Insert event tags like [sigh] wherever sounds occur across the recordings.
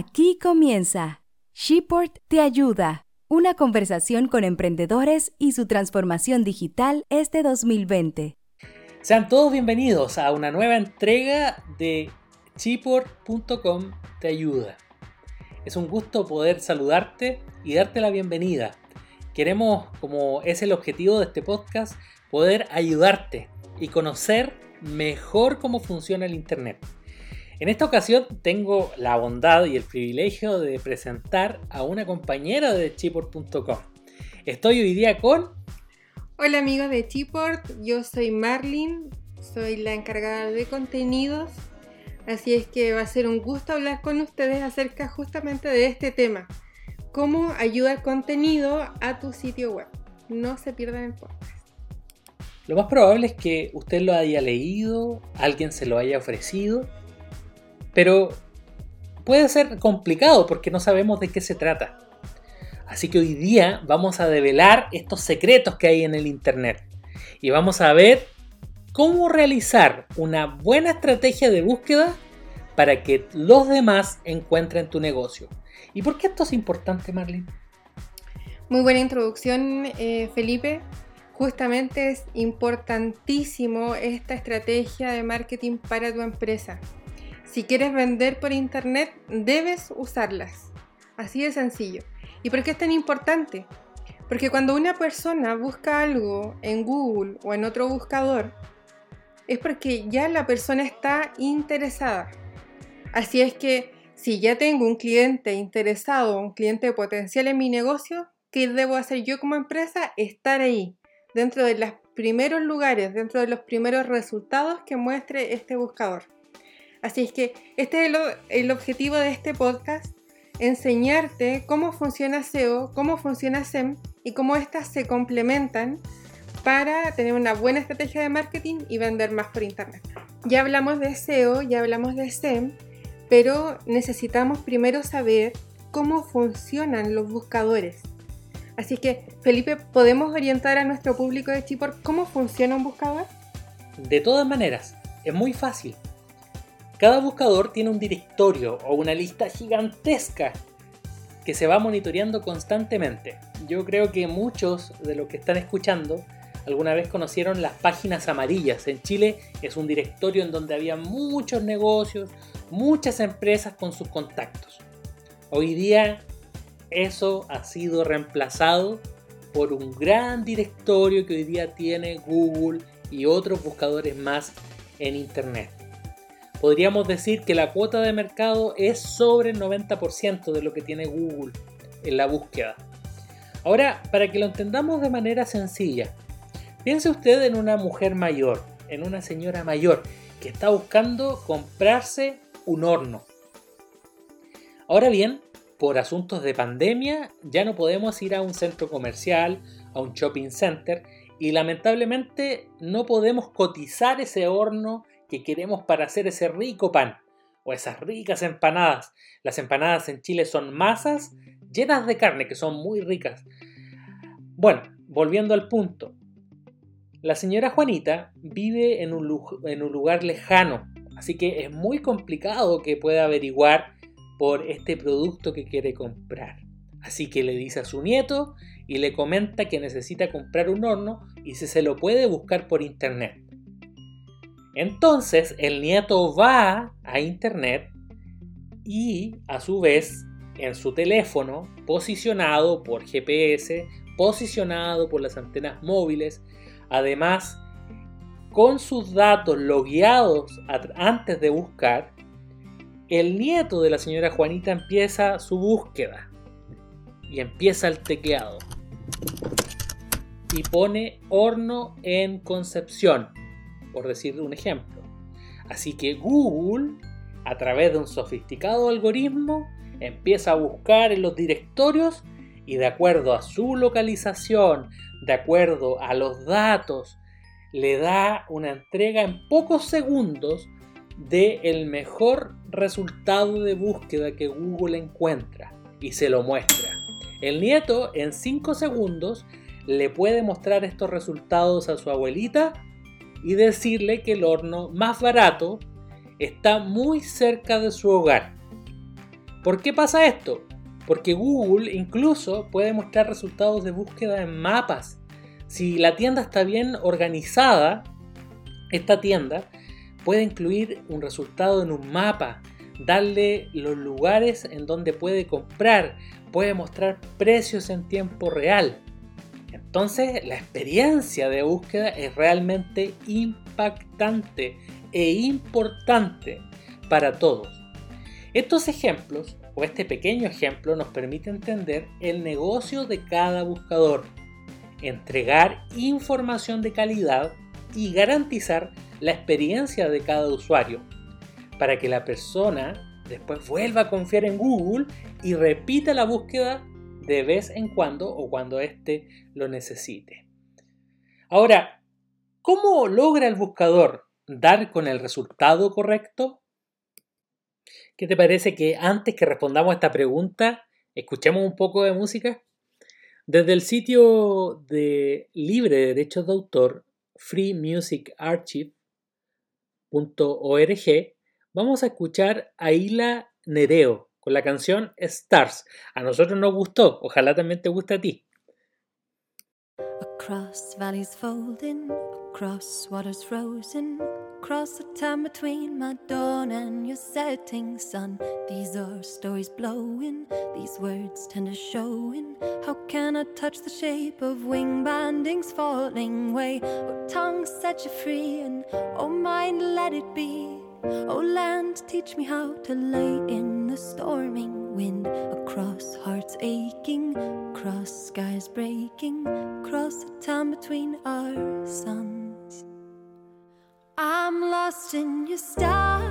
Aquí comienza. Sheport te ayuda. Una conversación con emprendedores y su transformación digital este 2020. Sean todos bienvenidos a una nueva entrega de Chiport.com te ayuda. Es un gusto poder saludarte y darte la bienvenida. Queremos, como es el objetivo de este podcast, poder ayudarte y conocer mejor cómo funciona el Internet. En esta ocasión tengo la bondad y el privilegio de presentar a una compañera de Chiport.com. Estoy hoy día con... Hola amigos de Chiport, yo soy Marlin, soy la encargada de contenidos, así es que va a ser un gusto hablar con ustedes acerca justamente de este tema, cómo ayuda el contenido a tu sitio web. No se pierdan el podcast. Lo más probable es que usted lo haya leído, alguien se lo haya ofrecido pero puede ser complicado porque no sabemos de qué se trata. Así que hoy día vamos a develar estos secretos que hay en el Internet. Y vamos a ver cómo realizar una buena estrategia de búsqueda para que los demás encuentren tu negocio. ¿Y por qué esto es importante, Marlene? Muy buena introducción, eh, Felipe. Justamente es importantísimo esta estrategia de marketing para tu empresa. Si quieres vender por internet, debes usarlas. Así de sencillo. ¿Y por qué es tan importante? Porque cuando una persona busca algo en Google o en otro buscador, es porque ya la persona está interesada. Así es que si ya tengo un cliente interesado, un cliente potencial en mi negocio, ¿qué debo hacer yo como empresa? Estar ahí, dentro de los primeros lugares, dentro de los primeros resultados que muestre este buscador. Así es que este es el, objetivo de este podcast, enseñarte cómo funciona SEO, cómo funciona SEM y cómo éstas se complementan para tener una buena estrategia de marketing y vender más por internet. Ya hablamos de SEO, ya hablamos de SEM, pero necesitamos primero saber cómo funcionan los buscadores. Así que, Felipe, ¿podemos orientar a nuestro público de Chipor cómo funciona un buscador? De todas maneras, es muy fácil. Cada buscador tiene un directorio o una lista gigantesca que se va monitoreando constantemente. Yo creo que muchos de los que están escuchando alguna vez conocieron las páginas amarillas. En Chile es un directorio en donde había muchos negocios, muchas empresas con sus contactos. Hoy día eso ha sido reemplazado por un gran directorio que hoy día tiene Google y otros buscadores más en Internet podríamos decir que la cuota de mercado es sobre el 90% de lo que tiene Google en la búsqueda. Ahora, para que lo entendamos de manera sencilla, piense usted en una mujer mayor, en una señora mayor que está buscando comprarse un horno. Ahora bien, por asuntos de pandemia ya no podemos ir a un centro comercial, a un shopping center y lamentablemente no podemos cotizar ese horno que queremos para hacer ese rico pan o esas ricas empanadas. Las empanadas en Chile son masas llenas de carne que son muy ricas. Bueno, volviendo al punto. La señora Juanita vive en un, en un lugar lejano, así que es muy complicado que pueda averiguar por este producto que quiere comprar. Así que le dice a su nieto y le comenta que necesita comprar un horno y si se lo puede buscar por internet. Entonces el nieto va a internet y a su vez en su teléfono, posicionado por GPS, posicionado por las antenas móviles, además con sus datos logueados antes de buscar, el nieto de la señora Juanita empieza su búsqueda y empieza el tecleado. Y pone horno en Concepción por decir un ejemplo. Así que Google, a través de un sofisticado algoritmo, empieza a buscar en los directorios y de acuerdo a su localización, de acuerdo a los datos, le da una entrega en pocos segundos de el mejor resultado de búsqueda que Google encuentra y se lo muestra. El nieto en 5 segundos le puede mostrar estos resultados a su abuelita y decirle que el horno más barato está muy cerca de su hogar. ¿Por qué pasa esto? Porque Google incluso puede mostrar resultados de búsqueda en mapas. Si la tienda está bien organizada, esta tienda puede incluir un resultado en un mapa, darle los lugares en donde puede comprar, puede mostrar precios en tiempo real. Entonces la experiencia de búsqueda es realmente impactante e importante para todos. Estos ejemplos o este pequeño ejemplo nos permite entender el negocio de cada buscador, entregar información de calidad y garantizar la experiencia de cada usuario para que la persona después vuelva a confiar en Google y repita la búsqueda de vez en cuando o cuando éste lo necesite. Ahora, ¿cómo logra el buscador dar con el resultado correcto? ¿Qué te parece que antes que respondamos a esta pregunta, escuchemos un poco de música? Desde el sitio de libre de derechos de autor, freemusicarchive.org, vamos a escuchar a Hila Nereo con la canción Stars. A nosotros nos gustó, ojalá también te guste a ti. Across valleys folding, across waters frozen, across the time between my dawn and your setting sun. These are stories blowing, these words tender showing. How can I touch the shape of wing bindings falling away? Oh, tongue set you free, and oh, mind let it be. Oh, land, teach me how to lay in the storming wind across hearts aching, across skies breaking, across the time between our suns. I'm lost in your stars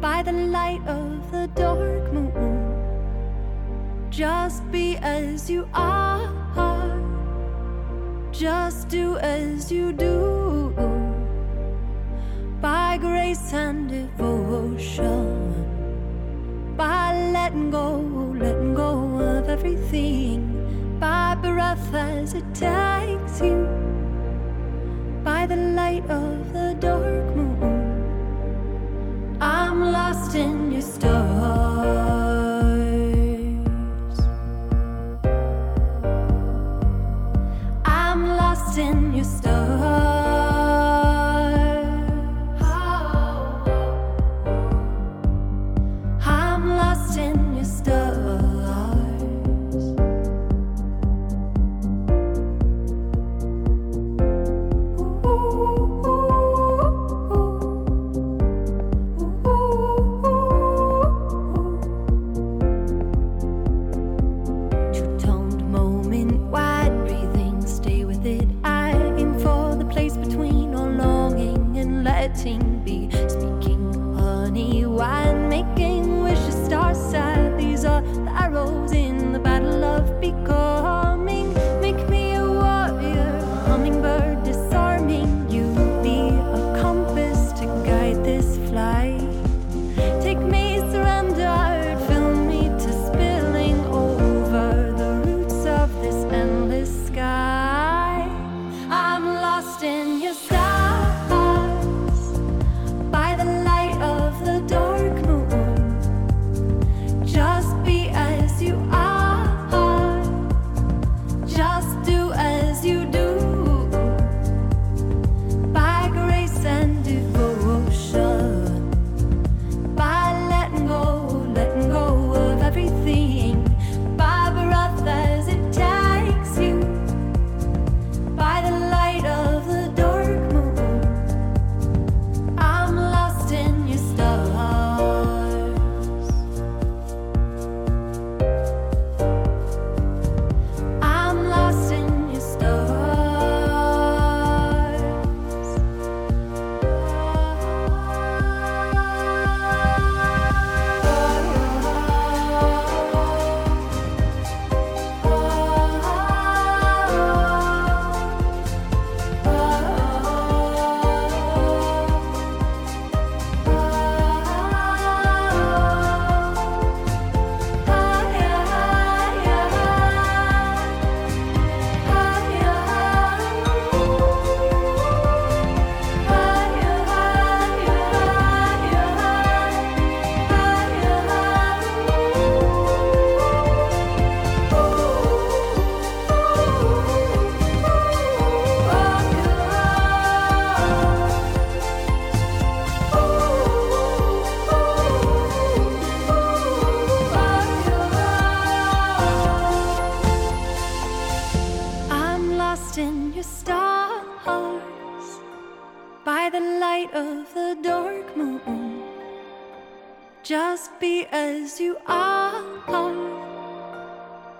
by the light of the dark moon. Just be as you are, just do as you do grace and devotion, by letting go, letting go of everything, by breath as it takes you, by the light of the dark moon. I'm lost in your stars.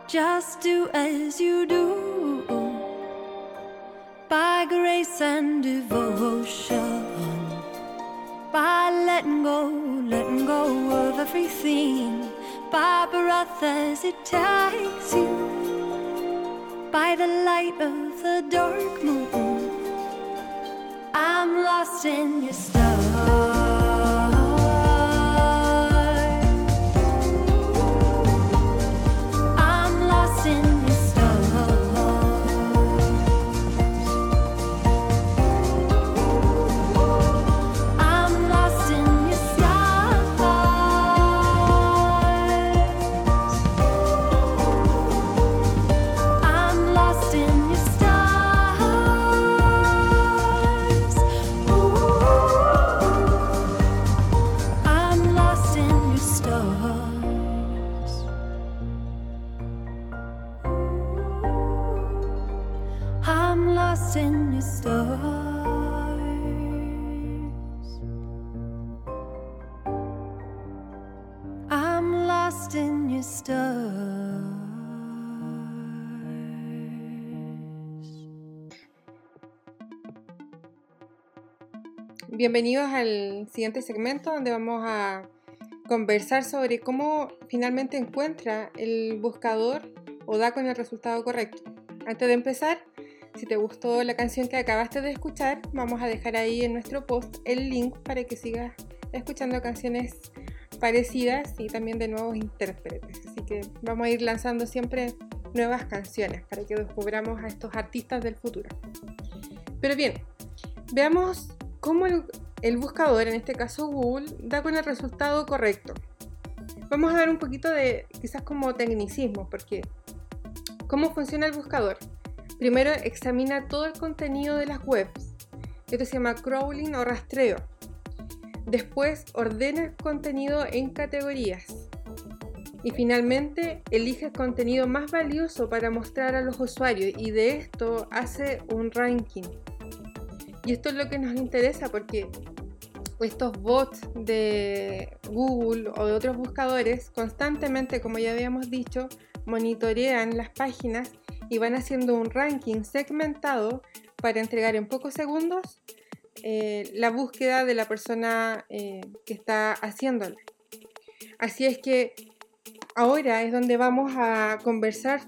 Just do as you do. By grace and devotion. By letting go, letting go of everything. By breath as it takes you. By the light of the dark moon. I'm lost in your stars. Bienvenidos al siguiente segmento donde vamos a conversar sobre cómo finalmente encuentra el buscador o da con el resultado correcto. Antes de empezar, si te gustó la canción que acabaste de escuchar, vamos a dejar ahí en nuestro post el link para que sigas escuchando canciones parecidas y también de nuevos intérpretes. Así que vamos a ir lanzando siempre nuevas canciones para que descubramos a estos artistas del futuro. Pero bien, veamos cómo el, buscador, en este caso Google, da con el resultado correcto. Vamos a ver un poquito de quizás como tecnicismo, porque ¿cómo funciona el buscador? Primero examina todo el contenido de las webs. Esto se llama crawling o rastreo. Después ordena el contenido en categorías. Y finalmente elige el contenido más valioso para mostrar a los usuarios y de esto hace un ranking. Y esto es lo que nos interesa porque estos bots de Google o de otros buscadores constantemente, como ya habíamos dicho, monitorean las páginas y van haciendo un ranking segmentado para entregar en pocos segundos eh, la búsqueda de la persona eh, que está haciéndola. Así es que ahora es donde vamos a conversar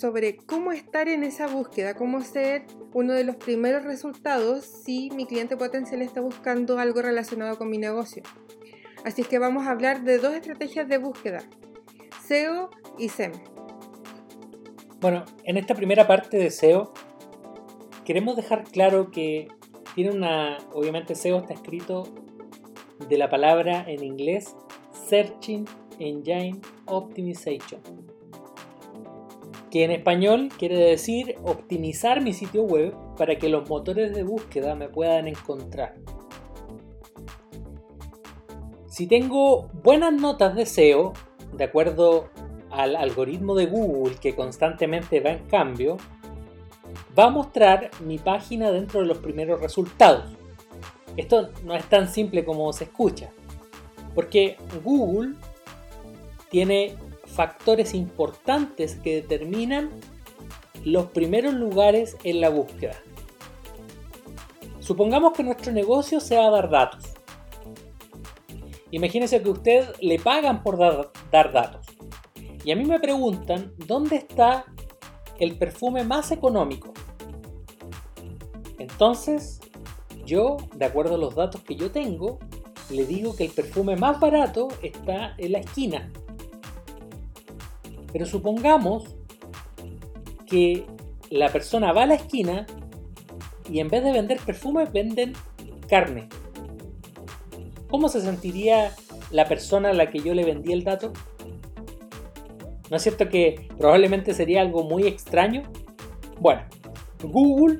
sobre cómo estar en esa búsqueda, cómo ser uno de los primeros resultados si mi cliente potencial está buscando algo relacionado con mi negocio. Así es que vamos a hablar de dos estrategias de búsqueda, SEO y SEM. Bueno, en esta primera parte de SEO queremos dejar claro que tiene una, obviamente SEO está escrito de la palabra en inglés Searching Engine Optimization, que en español quiere decir optimizar mi sitio web para que los motores de búsqueda me puedan encontrar. Si tengo buenas notas de SEO, de acuerdo al algoritmo de Google que constantemente va en cambio, va a mostrar mi página dentro de los primeros resultados. Esto no es tan simple como se escucha, porque Google tiene factores importantes que determinan los primeros lugares en la búsqueda. Supongamos que nuestro negocio sea dar datos. Imagínese que usted le pagan por dar, dar datos. Y a mí me preguntan dónde está el perfume más económico. Entonces, yo, de acuerdo a los datos que yo tengo, le digo que el perfume más barato está en la esquina. Pero supongamos que la persona va a la esquina y en vez de vender perfume venden carne. ¿Cómo se sentiría la persona a la que yo le vendí el dato? ¿No es cierto que probablemente sería algo muy extraño? Bueno, Google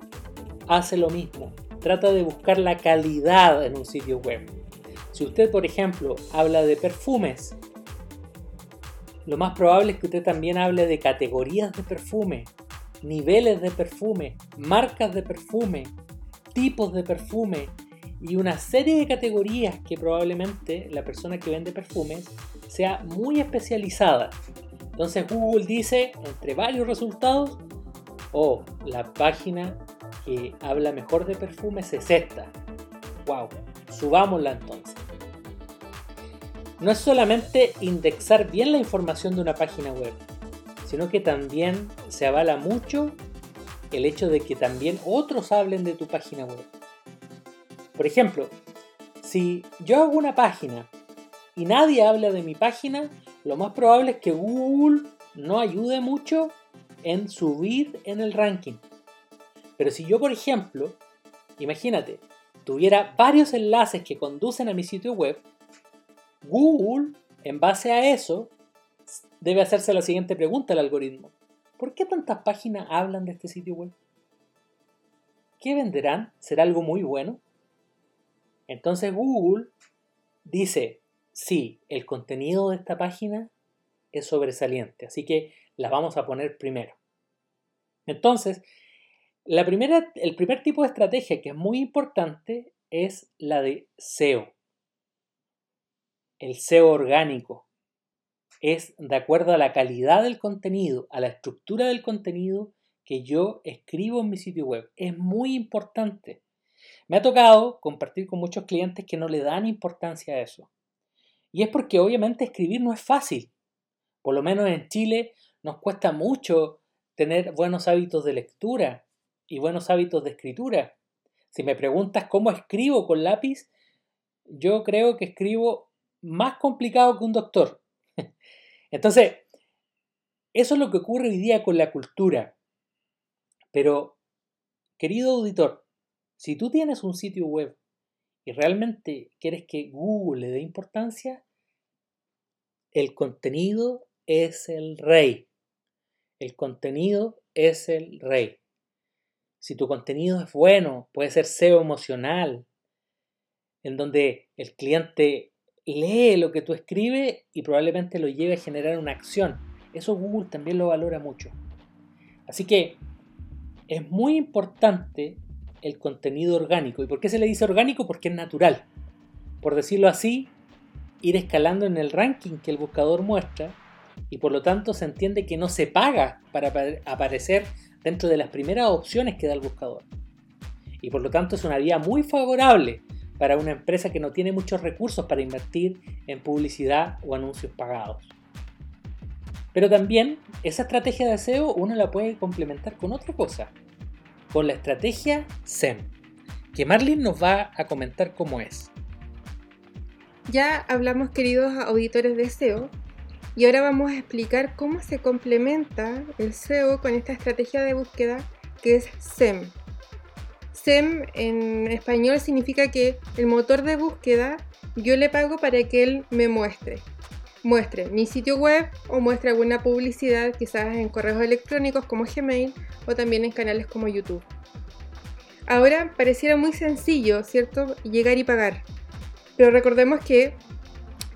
hace lo mismo. Trata de buscar la calidad en un sitio web. Si usted, por ejemplo, habla de perfumes, lo más probable es que usted también hable de categorías de perfume, niveles de perfume, marcas de perfume, tipos de perfume y una serie de categorías que probablemente la persona que vende perfumes sea muy especializada. Entonces Google dice, entre varios resultados, oh, la página que habla mejor de perfumes es esta. ¡Wow! Subámosla entonces. No es solamente indexar bien la información de una página web, sino que también se avala mucho el hecho de que también otros hablen de tu página web. Por ejemplo, si yo hago una página y nadie habla de mi página, lo más probable es que Google no ayude mucho en subir en el ranking. Pero si yo, por ejemplo, imagínate, tuviera varios enlaces que conducen a mi sitio web, Google, en base a eso, debe hacerse la siguiente pregunta al algoritmo. ¿Por qué tantas páginas hablan de este sitio web? ¿Qué venderán? ¿Será algo muy bueno? Entonces Google dice, sí, el contenido de esta página es sobresaliente, así que la vamos a poner primero. Entonces, el primer tipo de estrategia que es muy importante es la de SEO. El SEO orgánico es de acuerdo a la calidad del contenido, a la estructura del contenido que yo escribo en mi sitio web. Es muy importante. Me ha tocado compartir con muchos clientes que no le dan importancia a eso. Y es porque obviamente escribir no es fácil. Por lo menos en Chile nos cuesta mucho tener buenos hábitos de lectura y buenos hábitos de escritura. Si me preguntas cómo escribo con lápiz, yo creo que escribo más complicado que un doctor. [laughs] Entonces, eso es lo que ocurre hoy día con la cultura. Pero, querido auditor, si tú tienes un sitio web y realmente quieres que Google le dé importancia, el contenido es el rey. El contenido es el rey. Si tu contenido es bueno, puede ser SEO emocional, en donde el cliente lee lo que tú escribes y probablemente lo lleve a generar una acción. Eso Google también lo valora mucho. Así que es muy importante el contenido orgánico. ¿Y por qué se le dice orgánico? Porque es natural. Por decirlo así, ir escalando en el ranking que el buscador muestra y por lo tanto se entiende que no se paga para aparecer dentro de las primeras opciones que da el buscador. Y por lo tanto es una vía muy favorable para una empresa que no tiene muchos recursos para invertir en publicidad o anuncios pagados. Pero también esa estrategia de SEO uno la puede complementar con otra cosa, con la estrategia SEM, que Marlin nos va a comentar cómo es. Ya hablamos, queridos auditores de SEO, y ahora vamos a explicar cómo se complementa el SEO con esta estrategia de búsqueda que es SEM. SEM en español significa que el motor de búsqueda yo le pago para que él me muestre. Muestre mi sitio web o muestre alguna publicidad quizás en correos electrónicos como Gmail o también en canales como YouTube. Ahora pareciera muy sencillo, ¿cierto? Llegar y pagar. Pero recordemos que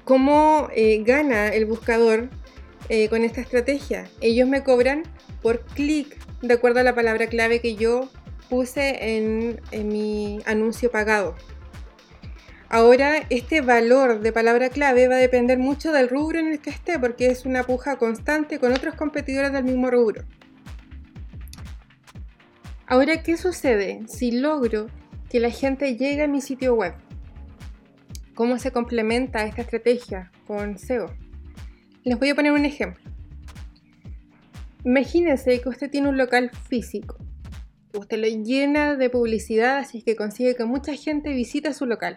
cómo eh, gana el buscador eh, con esta estrategia. Ellos me cobran por clic de acuerdo a la palabra clave que yo puse en, mi anuncio pagado. Ahora, este valor de palabra clave va a depender mucho del rubro en el que esté, porque es una puja constante con otros competidores del mismo rubro. Ahora, ¿qué sucede si logro que la gente llegue a mi sitio web? ¿Cómo se complementa esta estrategia con SEO? Les voy a poner un ejemplo. Imagínense que usted tiene un local físico Usted lo llena de publicidad, así que consigue que mucha gente visita su local.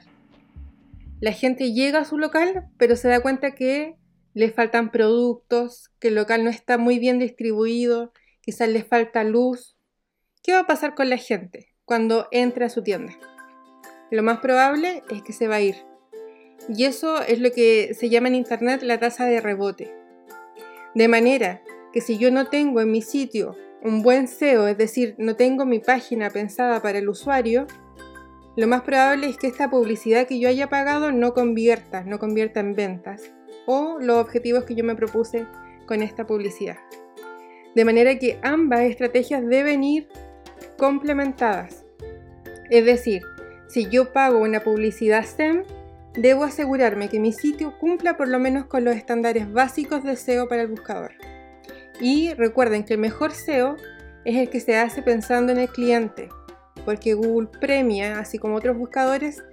La gente llega a su local, pero se da cuenta que le faltan productos, que el local no está muy bien distribuido, quizás le falta luz. ¿Qué va a pasar con la gente cuando entre a su tienda? Lo más probable es que se va a ir. Y eso es lo que se llama en Internet la tasa de rebote. De manera que si yo no tengo en mi sitio un buen SEO, es decir, no tengo mi página pensada para el usuario, lo más probable es que esta publicidad que yo haya pagado no convierta, no convierta en ventas o los objetivos que yo me propuse con esta publicidad. De manera que ambas estrategias deben ir complementadas. Es decir, si yo pago una publicidad SEM, debo asegurarme que mi sitio cumpla por lo menos con los estándares básicos de SEO para el buscador. Y recuerden que el mejor SEO es el que se hace pensando en el cliente, porque Google premia, así como otros buscadores,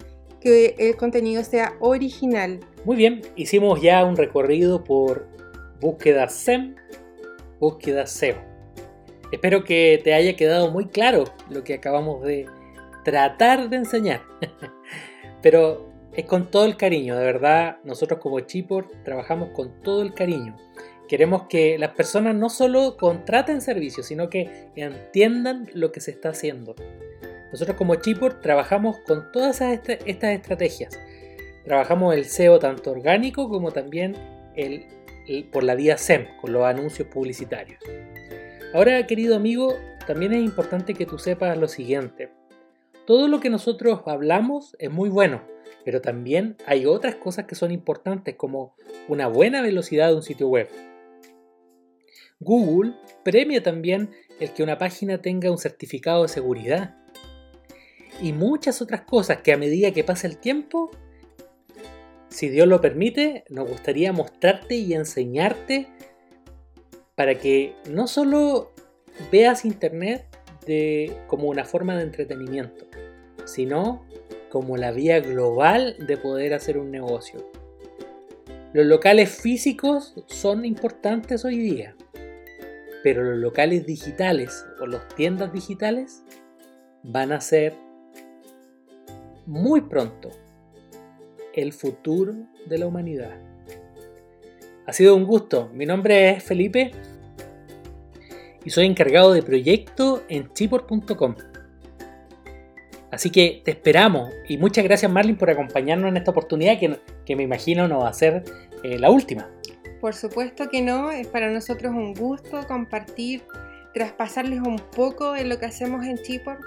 que el contenido sea original. Muy bien, hicimos ya un recorrido por búsqueda SEM, búsqueda SEO. Espero que te haya quedado muy claro lo que acabamos de tratar de enseñar. [laughs] Pero es con todo el cariño, de verdad, nosotros como Chipor trabajamos con todo el cariño. Queremos que las personas no solo contraten servicios, sino que entiendan lo que se está haciendo. Nosotros como Chipor trabajamos con todas estas estrategias. Trabajamos el SEO tanto orgánico como también el, por la vía SEM, con los anuncios publicitarios. Ahora, querido amigo, también es importante que tú sepas lo siguiente. Todo lo que nosotros hablamos es muy bueno, pero también hay otras cosas que son importantes como una buena velocidad de un sitio web. Google premia también el que una página tenga un certificado de seguridad. Y muchas otras cosas que a medida que pasa el tiempo, si Dios lo permite, nos gustaría mostrarte y enseñarte para que no solo veas Internet como una forma de entretenimiento, sino como la vía global de poder hacer un negocio. Los locales físicos son importantes hoy día, pero los locales digitales o las tiendas digitales van a ser muy pronto el futuro de la humanidad. Ha sido un gusto. Mi nombre es Felipe y soy encargado de proyecto en chipor.com. Así que te esperamos y muchas gracias Marlin por acompañarnos en esta oportunidad que, me imagino no va a ser eh, la última. Por supuesto que no, es para nosotros un gusto compartir, traspasarles un poco de lo que hacemos en Chipor.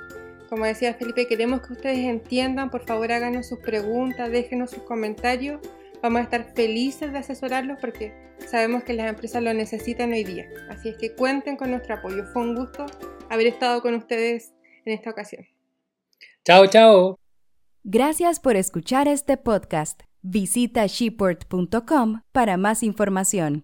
Como decía Felipe, queremos que ustedes entiendan, por favor háganos sus preguntas, déjenos sus comentarios. Vamos a estar felices de asesorarlos porque sabemos que las empresas lo necesitan hoy día. Así es que cuenten con nuestro apoyo. Fue un gusto haber estado con ustedes en esta ocasión. Chao, chao. Gracias por escuchar este podcast. Visita sheport.com para más información.